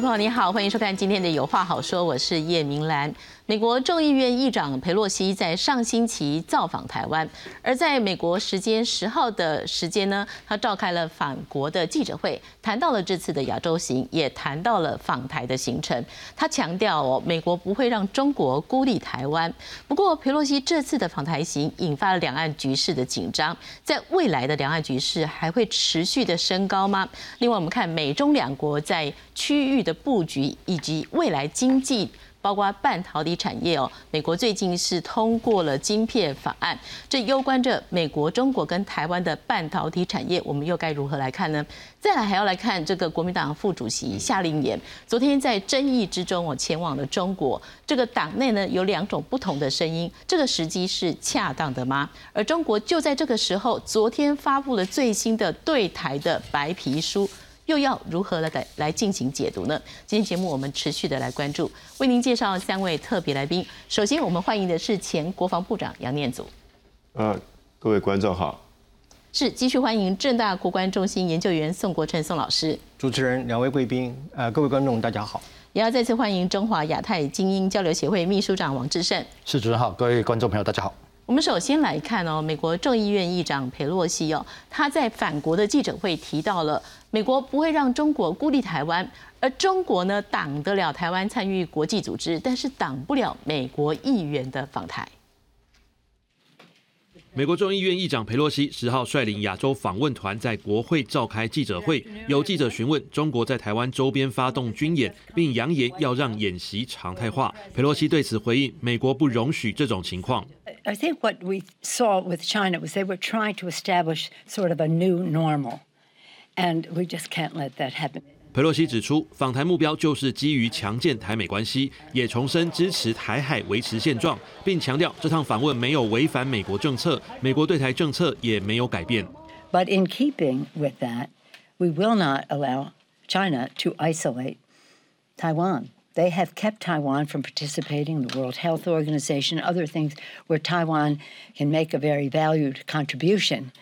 众朋友你好，欢迎收看今天的有话好说，我是叶明兰。美国众议院议长佩洛西在上星期造访台湾，而在美国时间十号的时间呢，他召开了返国的记者会，谈到了这次的亚洲行，也谈到了访台的行程。他强调哦，美国不会让中国孤立台湾。不过，佩洛西这次的访台行引发了两岸局势的紧张，在未来的两岸局势还会持续的升高吗？另外，我们看美中两国在区域的布局以及未来经济。包括半导体产业哦，美国最近是通过了晶片法案，这攸关着美国、中国跟台湾的半导体产业，我们又该如何来看呢？再来还要来看这个国民党副主席夏令言，昨天在争议之中哦，前往了中国，这个党内呢有两种不同的声音，这个时机是恰当的吗？而中国就在这个时候，昨天发布了最新的对台的白皮书。又要如何来来进行解读呢？今天节目我们持续的来关注，为您介绍三位特别来宾。首先，我们欢迎的是前国防部长杨念祖。呃，各位观众好。是继续欢迎正大国关中心研究员宋国成宋老师。主持人、两位贵宾，呃，各位观众大家好。也要再次欢迎中华亚太精英交流协会秘书长王志胜。是主持人好，各位观众朋友大家好。我们首先来看哦，美国众议院议长佩洛西哦，他在反国的记者会提到了，美国不会让中国孤立台湾，而中国呢挡得了台湾参与国际组织，但是挡不了美国议员的访台。美国众议院议长佩洛西十号率领亚洲访问团在国会召开记者会，有记者询问中国在台湾周边发动军演，并扬言要让演习常态化。佩洛西对此回应：美国不容许这种情况。I think what we saw with China was they were trying to establish sort of a new normal, and we just can't let that happen. 佩洛西指出，访台目标就是基于强健台美关系，也重申支持台海维持现状，并强调这趟访问没有违反美国政策，美国对台政策也没有改变。But in keeping with that, we will not allow China to isolate Taiwan. They have kept Taiwan from participating in the World Health Organization, other things where Taiwan can make a very valued contribution.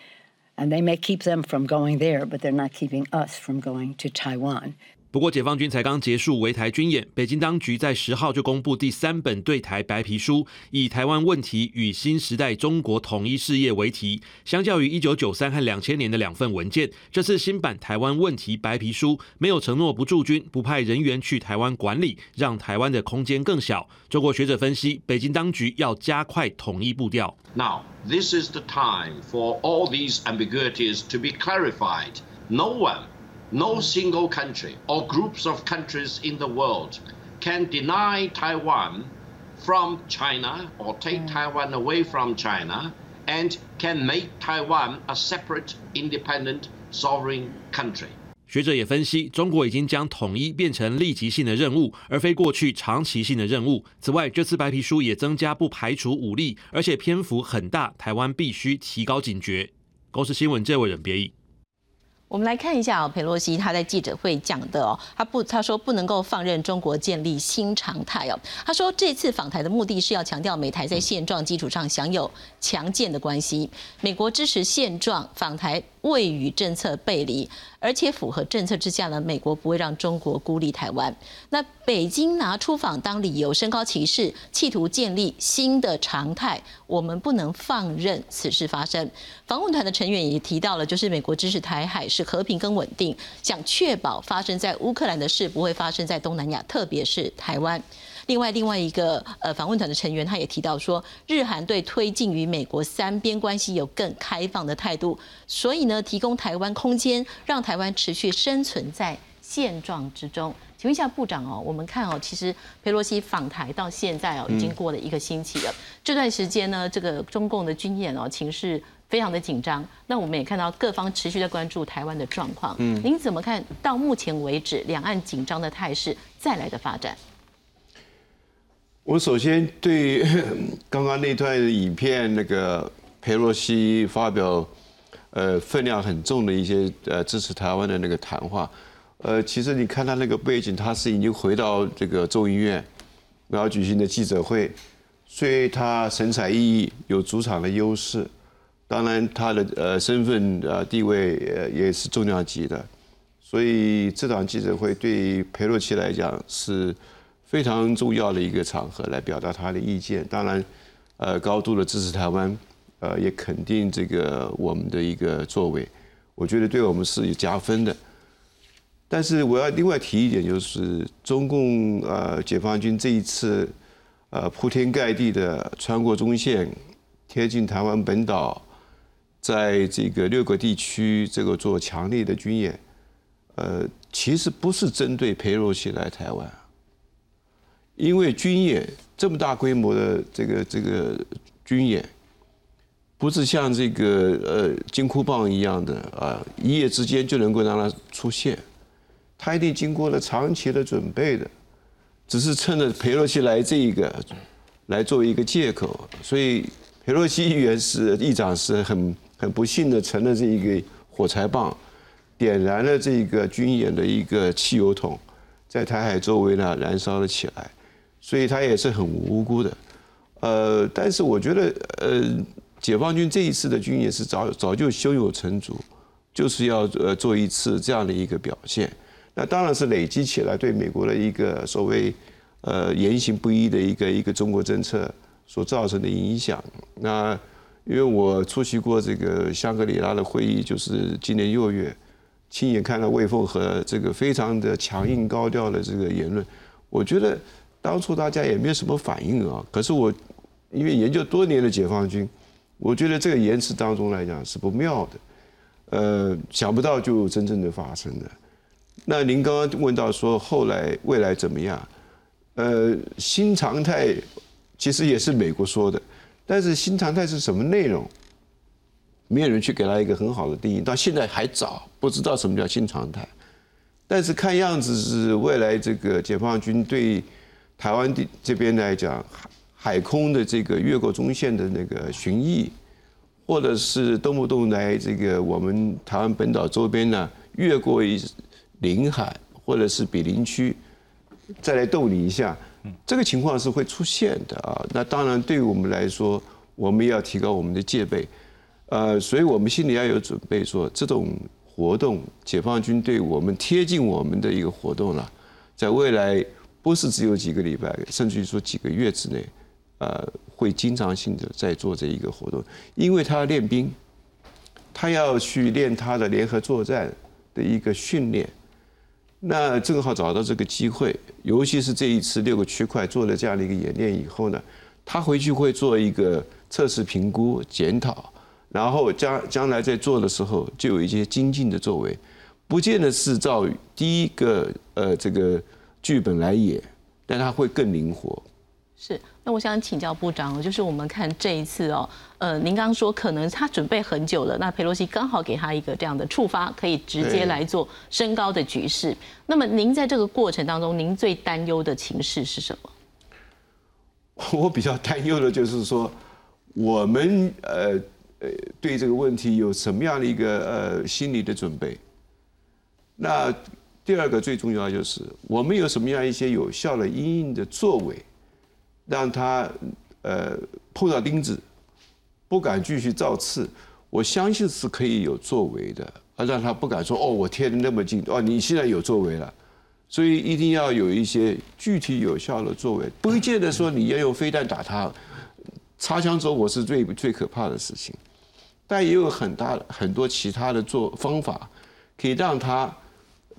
And they may keep them from going there, but they're not keeping us from going to Taiwan. 不过，解放军才刚结束围台军演，北京当局在十号就公布第三本对台白皮书，以“台湾问题与新时代中国统一事业”为题。相较于一九九三和两千年的两份文件，这次新版“台湾问题白皮书”没有承诺不驻军、不派人员去台湾管理，让台湾的空间更小。中国学者分析，北京当局要加快统一步调。Now, this is the time for all these ambiguities to be clarified. No one. No single country or groups of countries in the world can deny Taiwan from China or take mm. Taiwan away from China and can make Taiwan a separate, independent, sovereign country. 学者也分析，中国已经将统一变成立即性的任务，而非过去长期性的任务。此外，这次白皮书也增加不排除武力，而且篇幅很大，台湾必须提高警觉。公司新闻这位人别意。我们来看一下哦，佩洛西他在记者会讲的哦，他不他说不能够放任中国建立新常态哦。他说这次访台的目的是要强调美台在现状基础上享有强健的关系，美国支持现状，访台未与政策背离。而且符合政策之下呢，美国不会让中国孤立台湾。那北京拿出访当理由，升高歧视，企图建立新的常态，我们不能放任此事发生。访问团的成员也提到了，就是美国支持台海是和平跟稳定，想确保发生在乌克兰的事不会发生在东南亚，特别是台湾。另外，另外一个呃访问团的成员，他也提到说，日韩对推进与美国三边关系有更开放的态度，所以呢，提供台湾空间，让台湾持续生存在现状之中。请问一下部长哦，我们看哦，其实佩洛西访台到现在哦，已经过了一个星期了。这段时间呢，这个中共的军演哦，情势非常的紧张。那我们也看到各方持续在关注台湾的状况。嗯，您怎么看到目前为止两岸紧张的态势再来的发展？我首先对刚刚那段影片，那个佩洛西发表，呃，分量很重的一些呃支持台湾的那个谈话，呃，其实你看他那个背景，他是已经回到这个众议院，然后举行的记者会，所以他神采奕奕，有主场的优势，当然他的呃身份呃地位呃也是重量级的，所以这场记者会对佩洛西来讲是非常重要的一个场合，来表达他的意见。当然，呃，高度的支持台湾，呃，也肯定这个我们的一个作为，我觉得对我们是有加分的。但是我要另外提一点，就是中共呃解放军这一次呃铺天盖地的穿过中线，贴近台湾本岛，在这个六个地区这个做强烈的军演，呃，其实不是针对裴洛西来台湾，因为军演这么大规模的这个这个军演，不是像这个呃金箍棒一样的啊，一夜之间就能够让它出现。它一定经过了长期的准备的，只是趁着佩洛西来这一个，来作为一个借口，所以佩洛西议员是议长是很很不幸的成了这一个火柴棒，点燃了这个军演的一个汽油桶，在台海周围呢燃烧了起来，所以他也是很无辜的，呃，但是我觉得呃，解放军这一次的军演是早早就胸有成竹，就是要呃做一次这样的一个表现。那当然是累积起来对美国的一个所谓呃言行不一的一个一个中国政策所造成的影响。那因为我出席过这个香格里拉的会议，就是今年六月，亲眼看到魏凤和这个非常的强硬高调的这个言论，我觉得当初大家也没有什么反应啊。可是我因为研究多年的解放军，我觉得这个言辞当中来讲是不妙的，呃，想不到就真正的发生了。那您刚刚问到说后来未来怎么样？呃，新常态其实也是美国说的，但是新常态是什么内容？没有人去给他一个很好的定义，到现在还早，不知道什么叫新常态。但是看样子是未来这个解放军对台湾地这边来讲，海空的这个越过中线的那个巡弋，或者是动不动来这个我们台湾本岛周边呢越过一。临海或者是比邻区，再来逗你一下，这个情况是会出现的啊。那当然，对于我们来说，我们要提高我们的戒备，呃，所以我们心里要有准备，说这种活动，解放军对我们贴近我们的一个活动了，在未来不是只有几个礼拜，甚至于说几个月之内，呃，会经常性的在做这一个活动，因为他要练兵，他要去练他的联合作战的一个训练。那正好找到这个机会，尤其是这一次六个区块做了这样的一个演练以后呢，他回去会做一个测试评估检讨，然后将将来在做的时候就有一些精进的作为，不见得是照第一个呃这个剧本来演，但它会更灵活。是，那我想请教部长，就是我们看这一次哦，呃，您刚刚说可能他准备很久了，那佩洛西刚好给他一个这样的触发，可以直接来做升高的局势。那么您在这个过程当中，您最担忧的情势是什么？我比较担忧的就是说，我们呃呃对这个问题有什么样的一个呃心理的准备？那第二个最重要就是我们有什么样一些有效的应应的作为？让他呃碰到钉子，不敢继续造次，我相信是可以有作为的，而让他不敢说哦，我贴的那么近哦，你现在有作为了，所以一定要有一些具体有效的作为，不见得说你要用飞弹打他，擦枪走火是最最可怕的事情，但也有很大很多其他的做方法，可以让他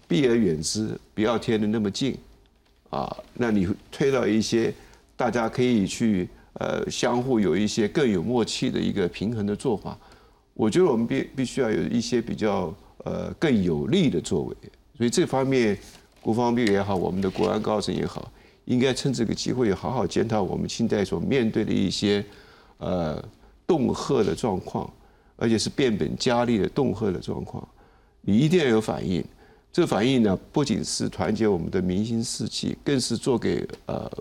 避而远之，不要贴的那么近，啊，那你推到一些。大家可以去呃相互有一些更有默契的一个平衡的做法，我觉得我们必必须要有一些比较呃更有利的作为，所以这方面国防部也好，我们的国安高层也好，应该趁这个机会好好检讨我们现在所面对的一些呃恫吓的状况，而且是变本加厉的恫吓的状况，你一定要有反应。这个反应呢，不仅是团结我们的民心士气，更是做给呃。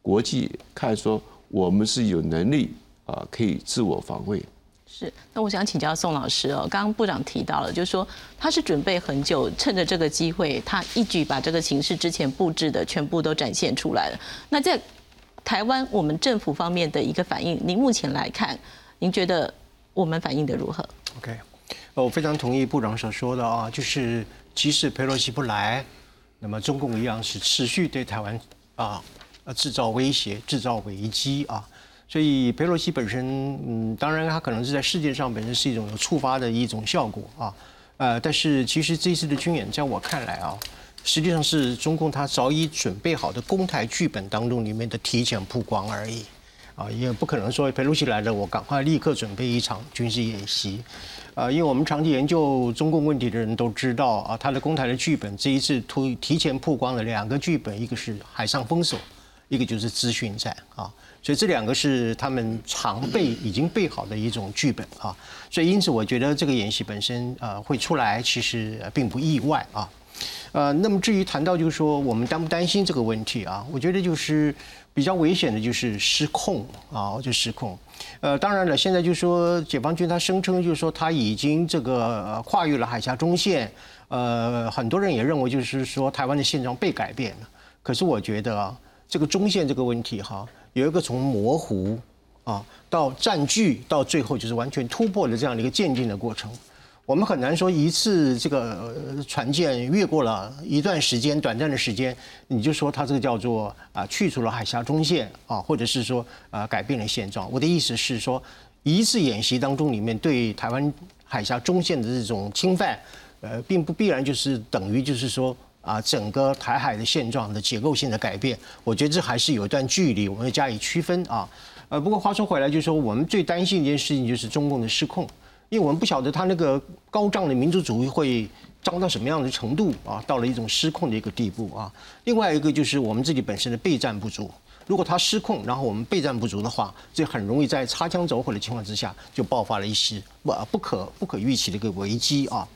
国际看说我们是有能力啊，可以自我防卫。是，那我想请教宋老师哦，刚刚部长提到了，就是说他是准备很久，趁着这个机会，他一举把这个形势之前布置的全部都展现出来了。那在台湾我们政府方面的一个反应，您目前来看，您觉得我们反应的如何？OK。我非常同意部长所说的啊，就是即使佩洛西不来，那么中共一样是持续对台湾啊呃制造威胁、制造危机啊。所以佩洛西本身，嗯，当然他可能是在世界上本身是一种有触发的一种效果啊，呃，但是其实这次的军演，在我看来啊，实际上是中共他早已准备好的攻台剧本当中里面的提前曝光而已，啊，也不可能说佩洛西来了，我赶快立刻准备一场军事演习，啊，因为我们长期研究中共问题的人都知道啊，他的攻台的剧本这一次突提前曝光了两个剧本，一个是海上封锁，一个就是资讯战啊。所以这两个是他们常备、已经备好的一种剧本啊，所以因此我觉得这个演习本身呃会出来，其实并不意外啊。呃，那么至于谈到就是说我们担不担心这个问题啊，我觉得就是比较危险的就是失控啊，就失控。呃，当然了，现在就说解放军他声称就是说他已经这个跨越了海峡中线，呃，很多人也认为就是说台湾的现状被改变了。可是我觉得啊，这个中线这个问题哈。有一个从模糊啊到占据到最后就是完全突破的这样的一个渐进的过程，我们很难说一次这个船舰越过了一段时间短暂的时间，你就说它这个叫做啊去除了海峡中线啊，或者是说啊改变了现状。我的意思是说，一次演习当中里面对台湾海峡中线的这种侵犯，呃，并不必然就是等于就是说。啊，整个台海的现状的结构性的改变，我觉得这还是有一段距离，我们要加以区分啊。呃，不过话说回来，就是说我们最担心一件事情就是中共的失控，因为我们不晓得他那个高涨的民族主义会涨到什么样的程度啊，到了一种失控的一个地步啊。另外一个就是我们自己本身的备战不足，如果他失控，然后我们备战不足的话，这很容易在擦枪走火的情况之下就爆发了一些不不可不可预期的一个危机啊。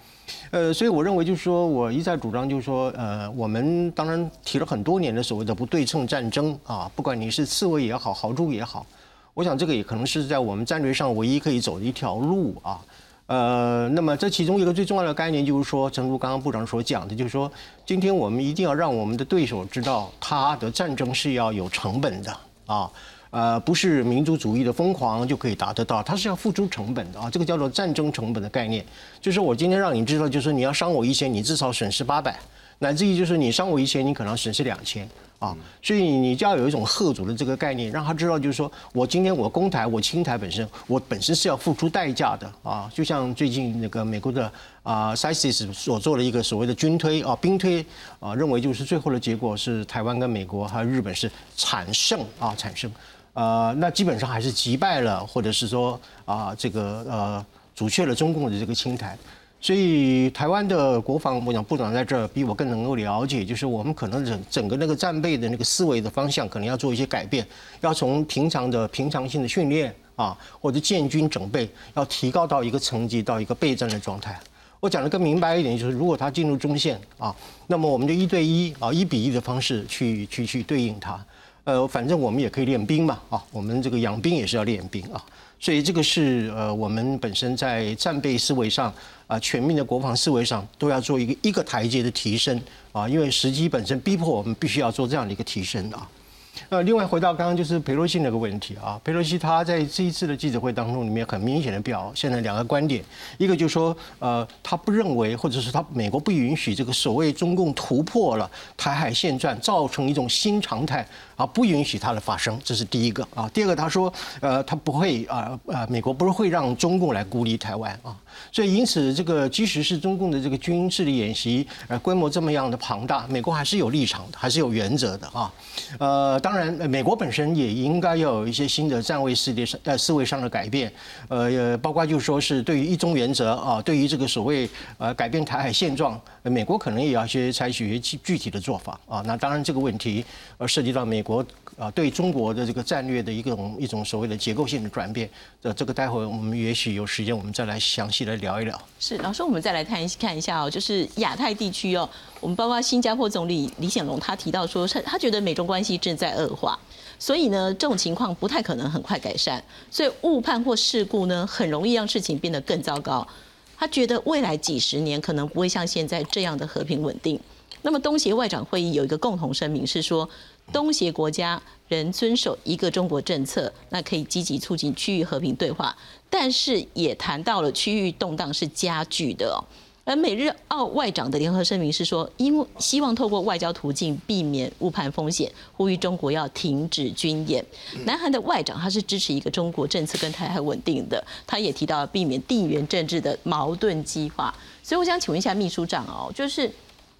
呃，所以我认为就是说，我一再主张就是说，呃，我们当然提了很多年的所谓的不对称战争啊，不管你是刺猬也好，豪猪也好，我想这个也可能是在我们战略上唯一可以走的一条路啊。呃，那么这其中一个最重要的概念就是说，正如刚刚部长所讲的，就是说，今天我们一定要让我们的对手知道，他的战争是要有成本的啊。呃，不是民族主义的疯狂就可以达得到，它是要付出成本的啊，这个叫做战争成本的概念。就是我今天让你知道，就是你要伤我一千，你至少损失八百，乃至于就是你伤我一千，你可能损失两千。啊，所以你就要有一种贺主的这个概念，让他知道，就是说我今天我攻台，我清台本身，我本身是要付出代价的啊。就像最近那个美国的啊 c i s i s 所做的一个所谓的军推啊兵推啊，认为就是最后的结果是台湾跟美国还有日本是惨胜啊惨胜，呃，那基本上还是击败了，或者是说啊这个呃阻却了中共的这个清台。所以台湾的国防，我想部长在这儿比我更能够了解，就是我们可能整整个那个战备的那个思维的方向，可能要做一些改变，要从平常的平常性的训练啊，或者建军整备，要提高到一个层级，到一个备战的状态。我讲的更明白一点，就是如果他进入中线啊，那么我们就一对一啊，一比一的方式去去去对应他。呃，反正我们也可以练兵嘛啊，我们这个养兵也是要练兵啊。所以这个是呃，我们本身在战备思维上啊，全面的国防思维上都要做一个一个台阶的提升啊，因为时机本身逼迫我们必须要做这样的一个提升啊。呃，另外回到刚刚就是佩洛西那个问题啊，佩洛西他在这一次的记者会当中里面很明显的表现了两个观点，一个就是说呃，他不认为或者是他美国不允许这个所谓中共突破了台海现状，造成一种新常态。啊，不允许它的发生，这是第一个啊。第二个，他说，呃，他不会啊，呃，美国不是会让中共来孤立台湾啊。所以，因此，这个即使是中共的这个军事的演习，呃，规模这么样的庞大，美国还是有立场的，还是有原则的啊。呃，当然，美国本身也应该要有一些新的站位思维上呃思维上的改变，呃，包括就是说是对于一中原则啊，对于这个所谓呃改变台海现状，美国可能也要去采取一些具具体的做法啊。那当然，这个问题呃涉及到美国。国啊，对中国的这个战略的一种一种所谓的结构性的转变，这这个待会我们也许有时间，我们再来详细的聊一聊。是老师，我们再来看一看一下哦，就是亚太地区哦，我们包括新加坡总理李显龙他提到说，他他觉得美中关系正在恶化，所以呢，这种情况不太可能很快改善，所以误判或事故呢，很容易让事情变得更糟糕。他觉得未来几十年可能不会像现在这样的和平稳定。那么东协外长会议有一个共同声明是说。东协国家仍遵守一个中国政策，那可以积极促进区域和平对话，但是也谈到了区域动荡是加剧的。而美日澳外长的联合声明是说，因为希望透过外交途径避免误判风险，呼吁中国要停止军演。南韩的外长他是支持一个中国政策跟台海稳定的，他也提到避免地缘政治的矛盾激化。所以我想请问一下秘书长哦，就是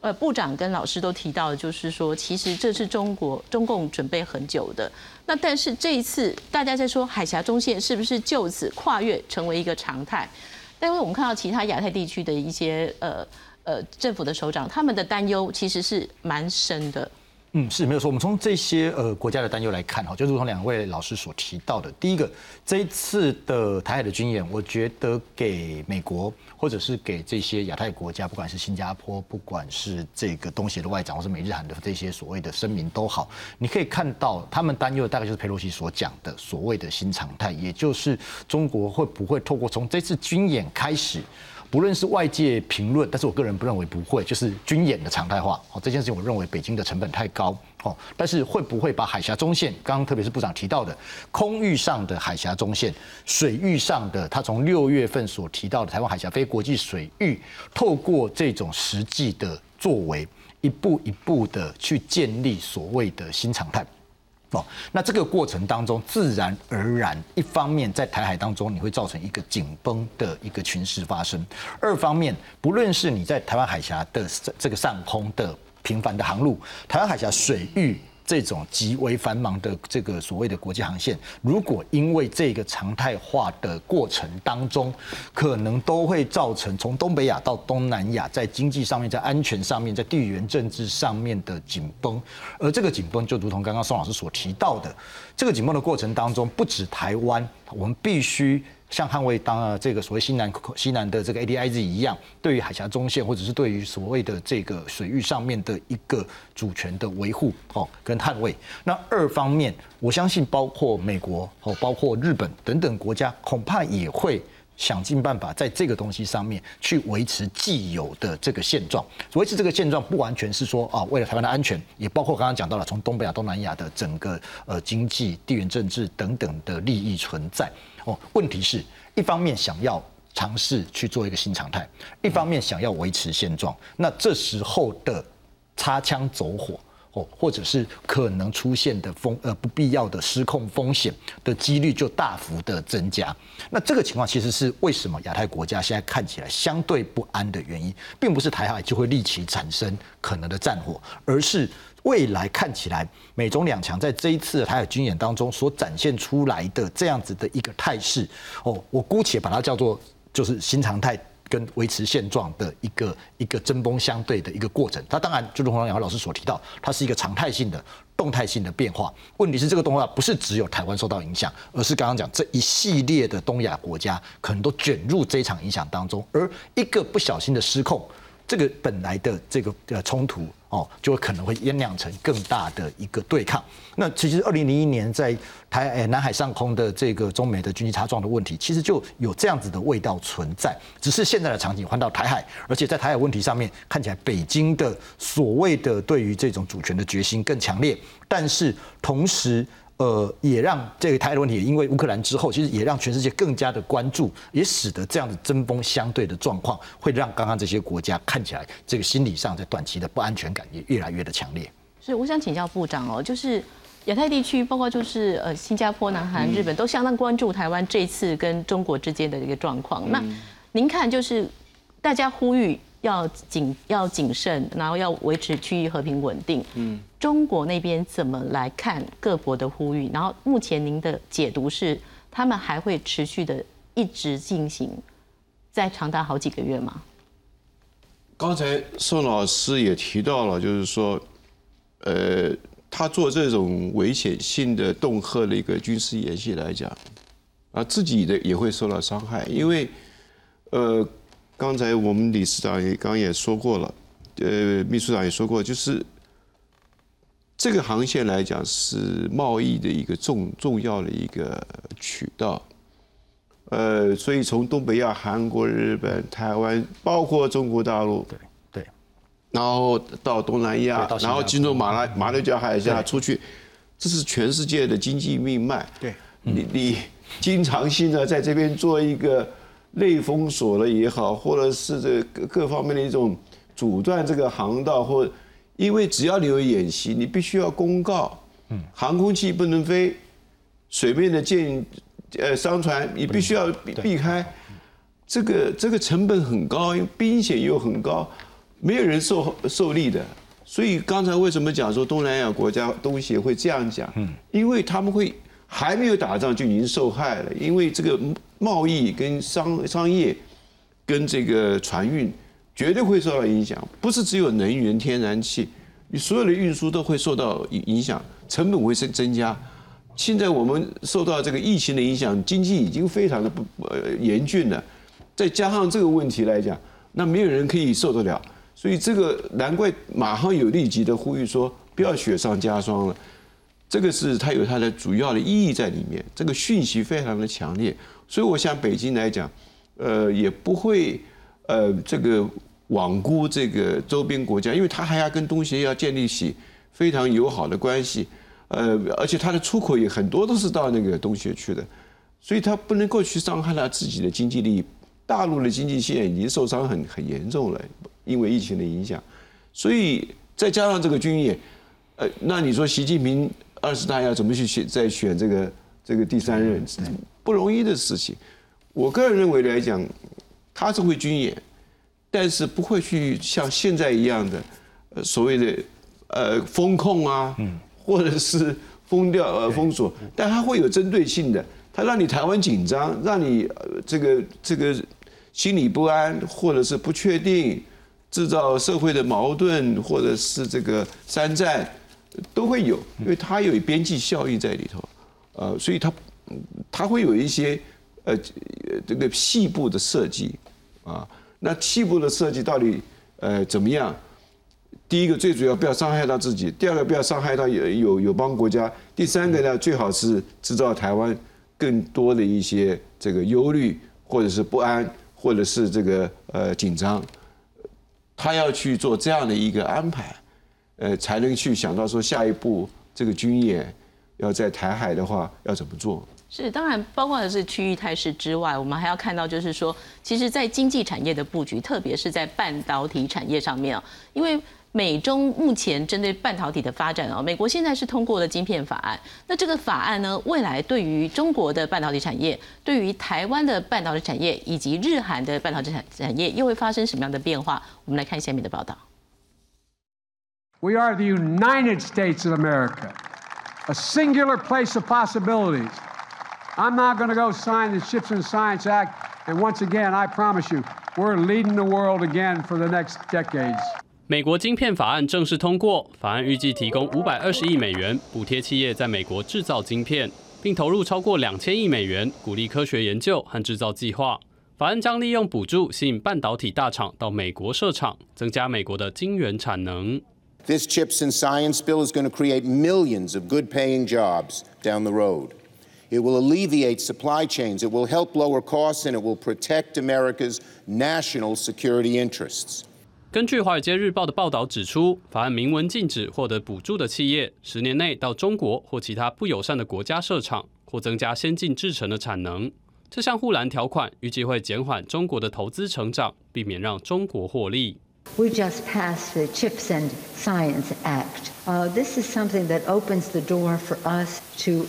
呃部长跟老师都提到，就是说其实这是中国中共准备很久的。那但是这一次大家在说海峡中线是不是就此跨越成为一个常态？但因为我们看到其他亚太地区的一些呃呃政府的首长，他们的担忧其实是蛮深的。嗯，是没有错。我们从这些呃国家的担忧来看哈，就如同两位老师所提到的，第一个，这一次的台海的军演，我觉得给美国或者是给这些亚太国家，不管是新加坡，不管是这个东协的外长，或是美日韩的这些所谓的声明都好，你可以看到他们担忧的大概就是佩洛西所讲的所谓的新常态，也就是中国会不会透过从这次军演开始。不论是外界评论，但是我个人不认为不会，就是军演的常态化。哦，这件事情我认为北京的成本太高。哦，但是会不会把海峡中线，刚刚特别是部长提到的空域上的海峡中线，水域上的，他从六月份所提到的台湾海峡非国际水域，透过这种实际的作为，一步一步的去建立所谓的新常态。那这个过程当中，自然而然，一方面在台海当中，你会造成一个紧绷的一个群势发生；二方面，不论是你在台湾海峡的这个上空的频繁的航路，台湾海峡水域。这种极为繁忙的这个所谓的国际航线，如果因为这个常态化的过程当中，可能都会造成从东北亚到东南亚，在经济上面、在安全上面、在地缘政治上面的紧绷，而这个紧绷就如同刚刚宋老师所提到的，这个紧绷的过程当中，不止台湾，我们必须。像捍卫当啊这个所谓西南西南的这个 ADIZ 一样，对于海峡中线或者是对于所谓的这个水域上面的一个主权的维护哦跟捍卫。那二方面，我相信包括美国哦，包括日本等等国家，恐怕也会想尽办法在这个东西上面去维持既有的这个现状。维持这个现状，不完全是说啊为了台湾的安全，也包括刚刚讲到了从东北亚、东南亚的整个呃经济、地缘政治等等的利益存在。哦，问题是一方面想要尝试去做一个新常态，一方面想要维持现状，那这时候的擦枪走火，哦，或者是可能出现的风呃不必要的失控风险的几率就大幅的增加。那这个情况其实是为什么亚太国家现在看起来相对不安的原因，并不是台海就会立即产生可能的战火，而是。未来看起来，美中两强在这一次的台海军演当中所展现出来的这样子的一个态势，哦，我姑且把它叫做就是新常态跟维持现状的一个一个针锋相对的一个过程。它当然就如同两位老师所提到，它是一个常态性的、动态性的变化。问题是这个动画不是只有台湾受到影响，而是刚刚讲这一系列的东亚国家可能都卷入这场影响当中，而一个不小心的失控。这个本来的这个呃冲突哦，就可能会酝酿成更大的一个对抗。那其实二零零一年在台南海上空的这个中美的军机擦撞的问题，其实就有这样子的味道存在。只是现在的场景换到台海，而且在台海问题上面看起来，北京的所谓的对于这种主权的决心更强烈，但是同时。呃，也让这个台海问题，也因为乌克兰之后，其实也让全世界更加的关注，也使得这样的针锋相对的状况，会让刚刚这些国家看起来这个心理上在短期的不安全感也越来越的强烈。是，我想请教部长哦，就是亚太地区，包括就是呃新加坡、南韩、日本，都相当关注台湾这次跟中国之间的一个状况。那您看，就是大家呼吁。要谨要谨慎，然后要维持区域和平稳定。嗯，中国那边怎么来看各国的呼吁？然后目前您的解读是，他们还会持续的一直进行，在长达好几个月吗？刚才宋老师也提到了，就是说，呃，他做这种危险性的恫吓的一个军事演习来讲，啊，自己的也会受到伤害，因为，呃。刚才我们理事长也刚也说过了，呃，秘书长也说过，就是这个航线来讲是贸易的一个重重要的一个渠道，呃，所以从东北亚、韩国、日本、台湾，包括中国大陆，对对，然后到东南亚，然后进入马来马六甲海峡出去，这是全世界的经济命脉。对，你你经常性的在这边做一个内封锁了也好，或者是这各各方面的一种阻断这个航道，或因为只要你有演习，你必须要公告，嗯，航空器不能飞，水面的舰呃商船你必须要避避开，这个这个成本很高，因为兵险又很高，没有人受受力的。所以刚才为什么讲说东南亚国家东协会这样讲？嗯，因为他们会还没有打仗就已经受害了，因为这个贸易跟商商业跟这个船运绝对会受到影响，不是只有能源天然气，你所有的运输都会受到影影响，成本会增增加。现在我们受到这个疫情的影响，经济已经非常的不呃严峻了，再加上这个问题来讲，那没有人可以受得了。所以这个难怪马上有立即的呼吁说不要雪上加霜了，这个是它有它的主要的意义在里面，这个讯息非常的强烈。所以我想北京来讲，呃，也不会呃这个罔顾这个周边国家，因为他还要跟东协要建立起非常友好的关系，呃，而且它的出口也很多都是到那个东协去的，所以它不能够去伤害他自己的经济利益。大陆的经济现在已经受伤很很严重了。因为疫情的影响，所以再加上这个军演，呃，那你说习近平二十大要怎么去选再选这个这个第三任，不容易的事情。我个人认为来讲，他是会军演，但是不会去像现在一样的，呃，所谓的呃风控啊，或者是封掉呃封锁，但他会有针对性的，他让你台湾紧张，让你这个这个心理不安，或者是不确定。制造社会的矛盾，或者是这个山寨，都会有，因为它有边际效益在里头，呃，所以它它会有一些呃这个细部的设计啊。那细部的设计到底呃怎么样？第一个最主要不要伤害到自己，第二个不要伤害到有有友邦国家，第三个呢最好是制造台湾更多的一些这个忧虑，或者是不安，或者是这个呃紧张。他要去做这样的一个安排，呃，才能去想到说下一步这个军演要在台海的话要怎么做？是，当然包括的是区域态势之外，我们还要看到就是说，其实，在经济产业的布局，特别是在半导体产业上面啊，因为。美中目前针对半导体的发展哦，美国现在是通过了晶片法案。那这个法案呢，未来对于中国的半导体产业、对于台湾的半导体产业以及日韩的半导体产产业，又会发生什么样的变化？我们来看下面的报道。We are the United States of America, a singular place of possibilities. I'm not going to go sign the Ships and Science Act, and once again, I promise you, we're leading the world again for the next decades. 美国晶片法案正式通过，法案预计提供五百二十亿美元补贴企业在美国制造晶片，并投入超过两千亿美元鼓励科学研究和制造计划。法案将利用补助吸引半导体大厂到美国设厂，增加美国的晶圆产能。This chips and science bill is going to create millions of good-paying jobs down the road. It will alleviate supply chains. It will help lower costs, and it will protect America's national security interests. 根据《华尔街日报》的报道指出，法案明文禁止获得补助的企业十年内到中国或其他不友善的国家设厂，或增加先进制程的产能。这项护栏条款预计会减缓中国的投资成长，避免让中国获利。We just passed the Chips and Science Act. This is something that opens the door for us to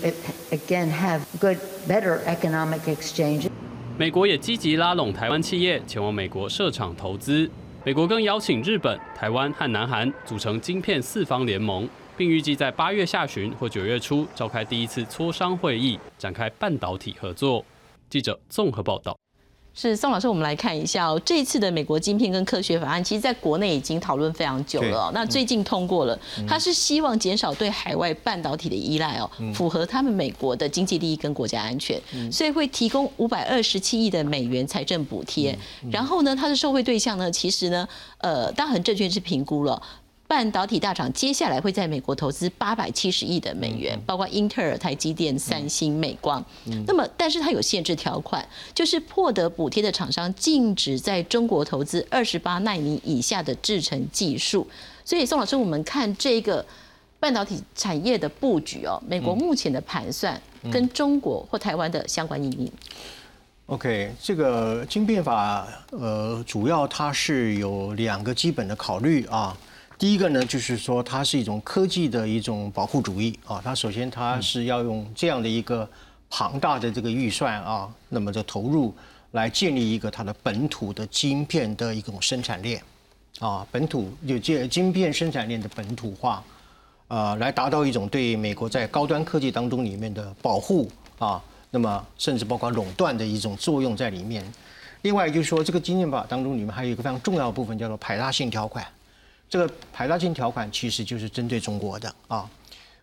again have good, better economic exchange. 美国也积极拉拢台湾企业前往美国设厂投资。美国更邀请日本、台湾和南韩组成晶片四方联盟，并预计在八月下旬或九月初召开第一次磋商会议，展开半导体合作。记者综合报道。是宋老师，我们来看一下哦，这一次的美国晶片跟科学法案，其实在国内已经讨论非常久了。那最近通过了，它是希望减少对海外半导体的依赖哦，符合他们美国的经济利益跟国家安全，所以会提供五百二十七亿的美元财政补贴。然后呢，它的受惠对象呢，其实呢，呃，大恒证券是评估了。半导体大厂接下来会在美国投资八百七十亿的美元，包括英特尔、台积电、三星、美光。那么，但是它有限制条款，就是获得补贴的厂商禁止在中国投资二十八纳米以下的制程技术。所以，宋老师，我们看这个半导体产业的布局哦，美国目前的盘算跟中国或台湾的相关意义。OK，这个晶变法，呃，主要它是有两个基本的考虑啊。第一个呢，就是说它是一种科技的一种保护主义啊。它首先它是要用这样的一个庞大的这个预算啊，那么的投入来建立一个它的本土的晶片的一种生产链啊，本土就建晶片生产链的本土化啊，来达到一种对美国在高端科技当中里面的保护啊。那么，甚至包括垄断的一种作用在里面。另外，就是说，这个经验法当中里面还有一个非常重要的部分，叫做排他性条款。这个排他性条款其实就是针对中国的啊。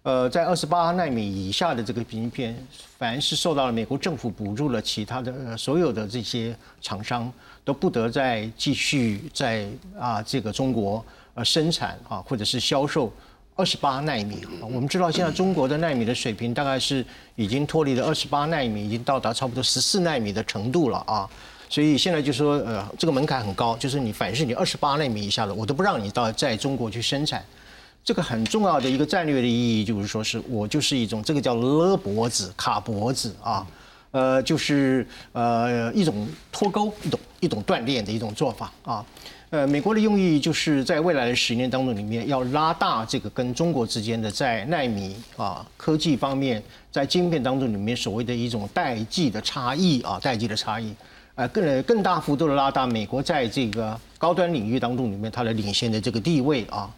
呃，在二十八纳米以下的这个芯片，凡是受到了美国政府补助了，其他的所有的这些厂商都不得再继续在啊这个中国呃生产啊，或者是销售。二十八纳米，我们知道现在中国的纳米的水平大概是已经脱离了二十八纳米，已经到达差不多十四纳米的程度了啊。所以现在就说，呃，这个门槛很高，就是你凡是你二十八纳米以下的，我都不让你到在中国去生产。这个很重要的一个战略的意义就是说，是我就是一种这个叫勒脖子、卡脖子啊，呃，就是呃一种脱钩、一种一种锻炼的一种做法啊。呃，美国的用意就是在未来的十年当中里面，要拉大这个跟中国之间的在纳米啊科技方面，在晶片当中里面所谓的一种代际的差异啊，代际的差异，呃，更更大幅度的拉大美国在这个高端领域当中里面它的领先的这个地位啊，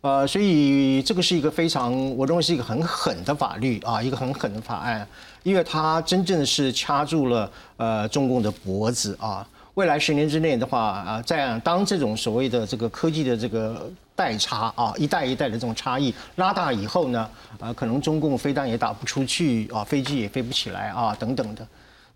呃，所以这个是一个非常，我认为是一个很狠的法律啊，一个很狠的法案，因为它真正是掐住了呃中共的脖子啊。未来十年之内的话啊，在当这种所谓的这个科技的这个代差啊，一代一代的这种差异拉大以后呢，啊，可能中共飞弹也打不出去啊，飞机也飞不起来啊，等等的，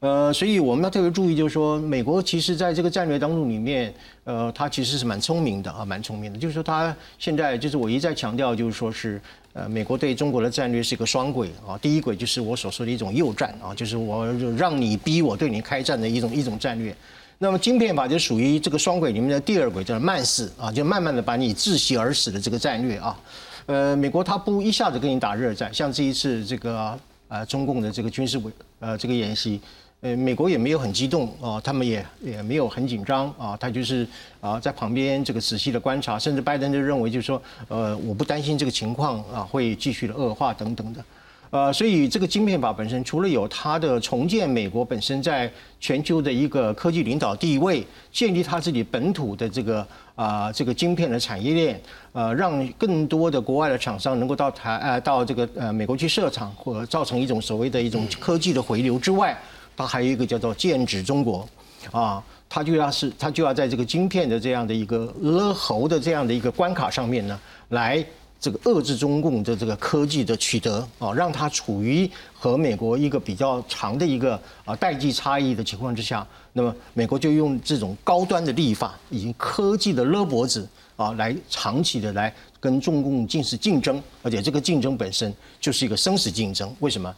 呃，所以我们要特别注意，就是说，美国其实在这个战略当中里面，呃，它其实是蛮聪明的啊，蛮聪明的，就是说，它现在就是我一再强调，就是说是，呃，美国对中国的战略是一个双轨啊，第一轨就是我所说的一种诱战啊，就是我让你逼我对你开战的一种一种战略。那么晶片法就属于这个双轨里面的第二轨，叫慢死啊，就慢慢的把你窒息而死的这个战略啊。呃，美国它不一下子跟你打热战，像这一次这个呃中共的这个军事委呃这个演习，呃美国也没有很激动啊，他们也也没有很紧张啊，他就是啊在旁边这个仔细的观察，甚至拜登就认为就是说呃我不担心这个情况啊会继续的恶化等等的。呃，所以这个晶片法本身，除了有它的重建美国本身在全球的一个科技领导地位，建立它自己本土的这个啊这个晶片的产业链，呃，让更多的国外的厂商能够到台呃到这个呃美国去设厂，或者造成一种所谓的一种科技的回流之外，它还有一个叫做剑指中国，啊，它就要是它就要在这个晶片的这样的一个勒喉的这样的一个关卡上面呢，来。这个遏制中共的这个科技的取得啊，让它处于和美国一个比较长的一个啊代际差异的情况之下，那么美国就用这种高端的立法，以及科技的勒脖子啊，来长期的来跟中共进行竞争，而且这个竞争本身就是一个生死竞争。为什么？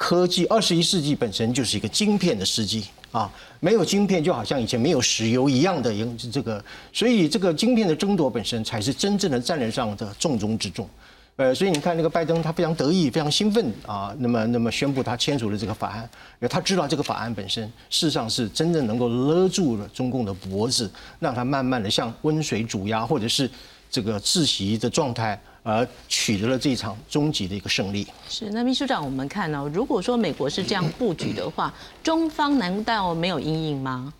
科技二十一世纪本身就是一个晶片的世纪啊，没有晶片就好像以前没有石油一样的，这个，所以这个晶片的争夺本身才是真正的战略上的重中之重。呃，所以你看那个拜登他非常得意、非常兴奋啊，那么那么宣布他签署了这个法案，他知道这个法案本身事实上是真正能够勒住了中共的脖子，让他慢慢的像温水煮鸭，或者是这个窒息的状态。而取得了这场终极的一个胜利。是，那秘书长，我们看到，如果说美国是这样布局的话，中方难道没有阴影吗？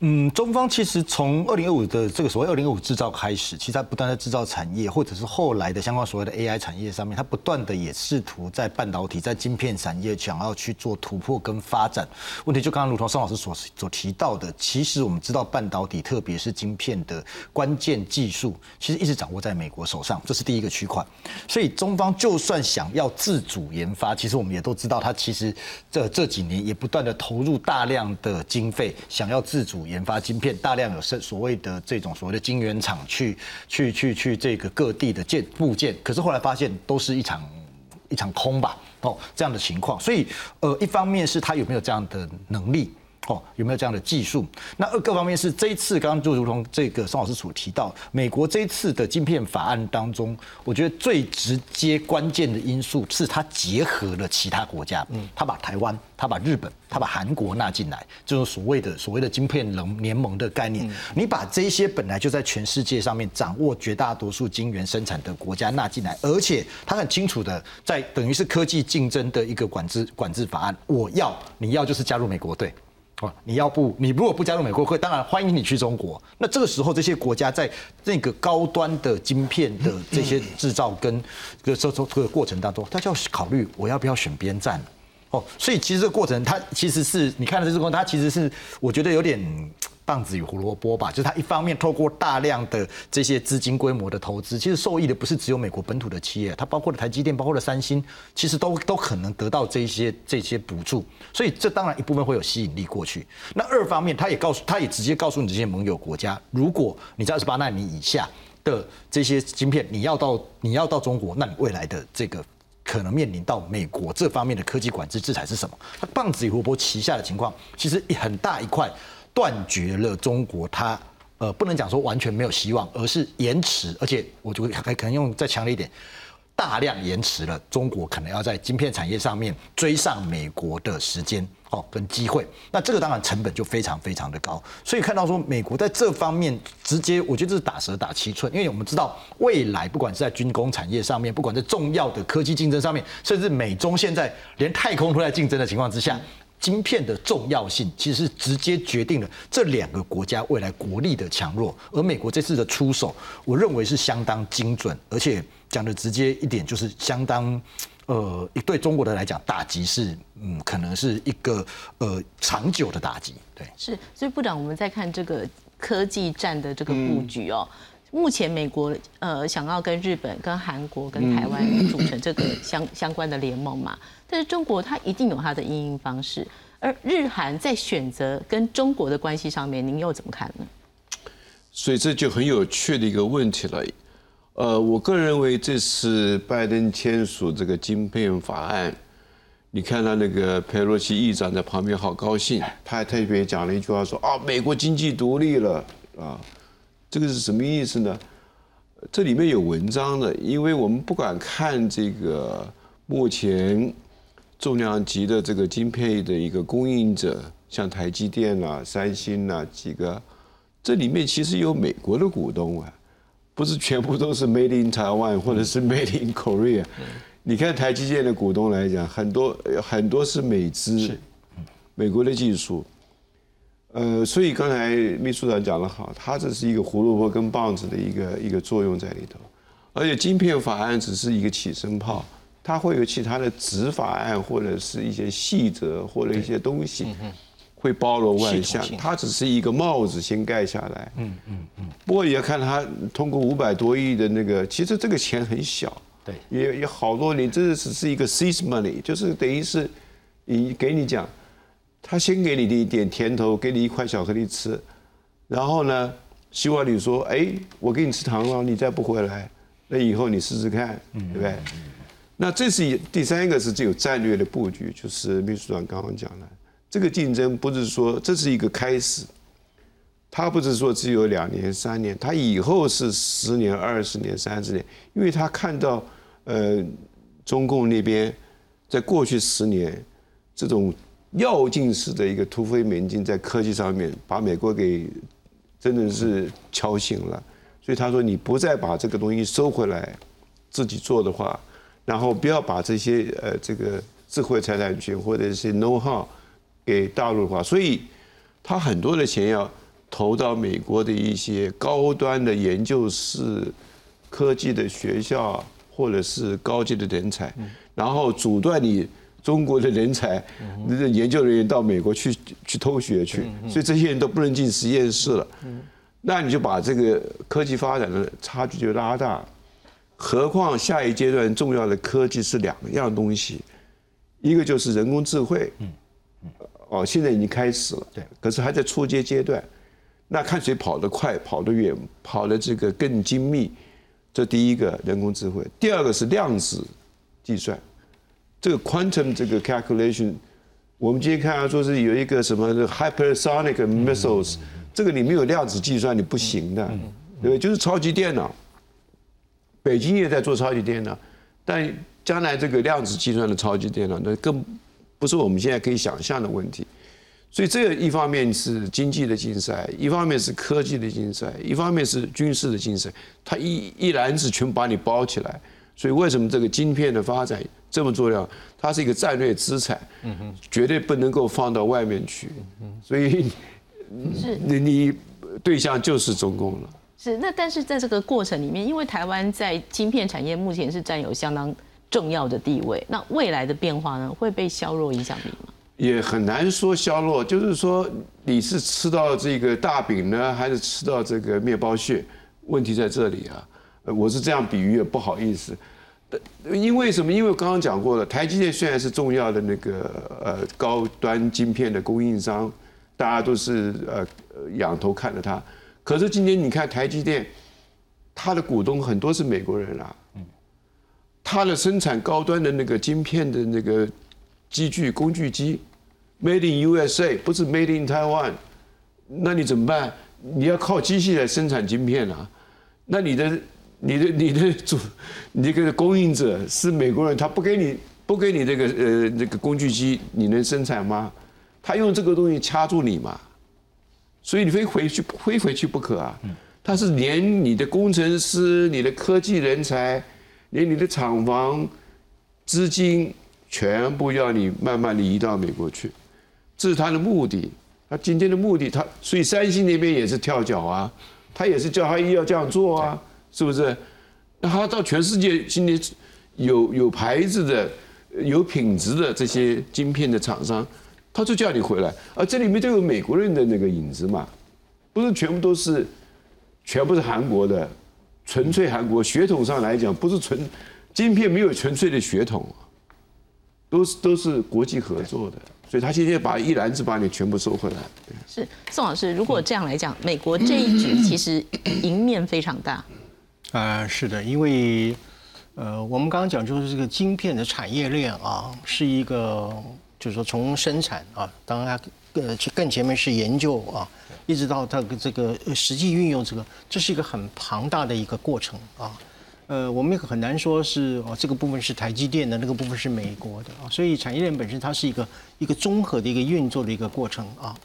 嗯，中方其实从二零二五的这个所谓二零二五制造开始，其实它不断在制造产业，或者是后来的相关所谓的 AI 产业上面，它不断的也试图在半导体、在晶片产业想要去做突破跟发展。问题就刚刚如同宋老师所所提到的，其实我们知道半导体，特别是晶片的关键技术，其实一直掌握在美国手上，这是第一个区块。所以中方就算想要自主研发，其实我们也都知道，它其实这这几年也不断的投入大量的经费，想要自主研。研发晶片，大量有是所谓的这种所谓的晶圆厂去去去去这个各地的建部件，可是后来发现都是一场一场空吧，哦这样的情况，所以呃一方面是他有没有这样的能力。哦，有没有这样的技术？那二个方面是这一次，刚刚就如同这个宋老师所提到，美国这一次的晶片法案当中，我觉得最直接关键的因素是它结合了其他国家，嗯，它把台湾、它把日本、它把韩国纳进来，就是所谓的所谓的晶片联联盟的概念。你把这些本来就在全世界上面掌握绝大多数晶圆生产的国家纳进来，而且它很清楚的在等于是科技竞争的一个管制管制法案，我要你要就是加入美国队。哦，你要不，你如果不加入美国会，当然欢迎你去中国。那这个时候，这些国家在那个高端的晶片的这些制造跟这个这个过程当中，他就要考虑我要不要选边站。哦，所以其实这个过程，它其实是你看的这个过程，它其实是我觉得有点。棒子与胡萝卜吧，就是它一方面透过大量的这些资金规模的投资，其实受益的不是只有美国本土的企业，它包括了台积电，包括了三星，其实都都可能得到这些这些补助，所以这当然一部分会有吸引力过去。那二方面，他也告诉，他也直接告诉你这些盟友国家，如果你在二十八纳米以下的这些晶片，你要到你要到中国，那你未来的这个可能面临到美国这方面的科技管制制裁是什么？它棒子与胡萝卜旗下的情况，其实很大一块。断绝了中国，它呃不能讲说完全没有希望，而是延迟，而且我就还可能用再强烈一点，大量延迟了中国可能要在晶片产业上面追上美国的时间哦跟机会，那这个当然成本就非常非常的高，所以看到说美国在这方面直接，我觉得这是打蛇打七寸，因为我们知道未来不管是在军工产业上面，不管在重要的科技竞争上面，甚至美中现在连太空都在竞争的情况之下。晶片的重要性其实是直接决定了这两个国家未来国力的强弱，而美国这次的出手，我认为是相当精准，而且讲的直接一点就是相当，呃，对中国的来讲打击是，嗯，可能是一个呃长久的打击。对，是，所以部长，我们在看这个科技战的这个布局哦，目前美国呃想要跟日本、跟韩国、跟台湾组成这个相相关的联盟嘛？但是中国它一定有它的应用方式，而日韩在选择跟中国的关系上面，您又怎么看呢？所以这就很有趣的一个问题了。呃，我个人认为这次拜登签署这个晶片法案，你看到那个佩洛西议长在旁边好高兴，他还特别讲了一句话说：“啊，美国经济独立了啊！”这个是什么意思呢？这里面有文章的，因为我们不管看这个目前。重量级的这个晶片的一个供应者，像台积电啊、三星啊几个，这里面其实有美国的股东啊，不是全部都是 Made in Taiwan 或者是 Made in Korea。你看台积电的股东来讲，很多很多是美资，美国的技术。呃，所以刚才秘书长讲的好，它这是一个胡萝卜跟棒子的一个一个作用在里头，而且晶片法案只是一个起身炮。它会有其他的执法案，或者是一些细则，或者一些东西，会包罗万象。它只是一个帽子先盖下来。嗯嗯嗯。不过也要看它通过五百多亿的那个，其实这个钱很小。对。也也好多年，这只是一个 seed money，就是等于是，你给你讲，他先给你的一点甜头，给你一块巧克力吃，然后呢，希望你说，哎，我给你吃糖了，你再不回来，那以后你试试看，对不对？那这是第三个是具有战略的布局，就是秘书长刚刚讲的，这个竞争不是说这是一个开始，他不是说只有两年三年，他以后是十年、二十年、三十年，因为他看到呃中共那边在过去十年这种跃进式的一个突飞猛进，在科技上面把美国给真的是敲醒了，所以他说你不再把这个东西收回来自己做的话。然后不要把这些呃这个智慧财产权或者是 know how 给大陆化，所以他很多的钱要投到美国的一些高端的研究室、科技的学校或者是高级的人才，然后阻断你中国的人才、研究人员到美国去去偷学去，所以这些人都不能进实验室了。那你就把这个科技发展的差距就拉大。何况下一阶段重要的科技是两样东西，一个就是人工智慧，嗯，哦，现在已经开始了，对，可是还在初阶阶段，那看谁跑得快、跑得远、跑得这个更精密，这第一个人工智慧，第二个是量子计算，这个 quantum 这个 calculation，我们今天看到说是有一个什么 hypersonic missiles，这个你没有量子计算你不行的，对不对？就是超级电脑。北京也在做超级电脑，但将来这个量子计算的超级电脑，那更不是我们现在可以想象的问题。所以这个一方面是经济的竞赛，一方面是科技的竞赛，一方面是军事的竞赛，它一一篮子全把你包起来。所以为什么这个晶片的发展这么重要？它是一个战略资产，绝对不能够放到外面去。所以是你你对象就是中共了。是那但是在这个过程里面，因为台湾在晶片产业目前是占有相当重要的地位，那未来的变化呢会被削弱影响力吗？也很难说削弱，就是说你是吃到这个大饼呢，还是吃到这个面包屑？问题在这里啊。我是这样比喻，不好意思。因为什么？因为我刚刚讲过了，台积电虽然是重要的那个呃高端晶片的供应商，大家都是呃仰头看着它。可是今天你看台积电，它的股东很多是美国人啊，它的生产高端的那个晶片的那个机具工具机，Made in USA 不是 Made in Taiwan，那你怎么办？你要靠机器来生产晶片啊？那你的、你的、你的主、你这个供应者是美国人，他不给你不给你这个呃这个工具机，你能生产吗？他用这个东西掐住你嘛？所以你非回去非回去不可啊！他是连你的工程师、你的科技人才、连你的厂房、资金，全部要你慢慢的移到美国去，这是他的目的。他今天的目的，他所以三星那边也是跳脚啊，他也是叫他要这样做啊，是不是？那他到全世界今天有有牌子的、有品质的这些晶片的厂商。他就叫你回来，而这里面就有美国人的那个影子嘛，不是全部都是，全部是韩国的，纯粹韩国血统上来讲不是纯，晶片没有纯粹的血统，都是都是国际合作的，所以他今天把一篮子把你全部收回来。是宋老师，如果这样来讲，美国这一局 其实赢面非常大。啊，是的，因为呃，我们刚刚讲就是这个晶片的产业链啊，是一个。就是说，从生产啊，当然呃，更前面是研究啊，一直到它这个实际运用，这个这是一个很庞大的一个过程啊。呃，我们也很难说是哦，这个部分是台积电的，那个部分是美国的啊。所以产业链本身它是一个一个综合的一个运作的一个过程啊。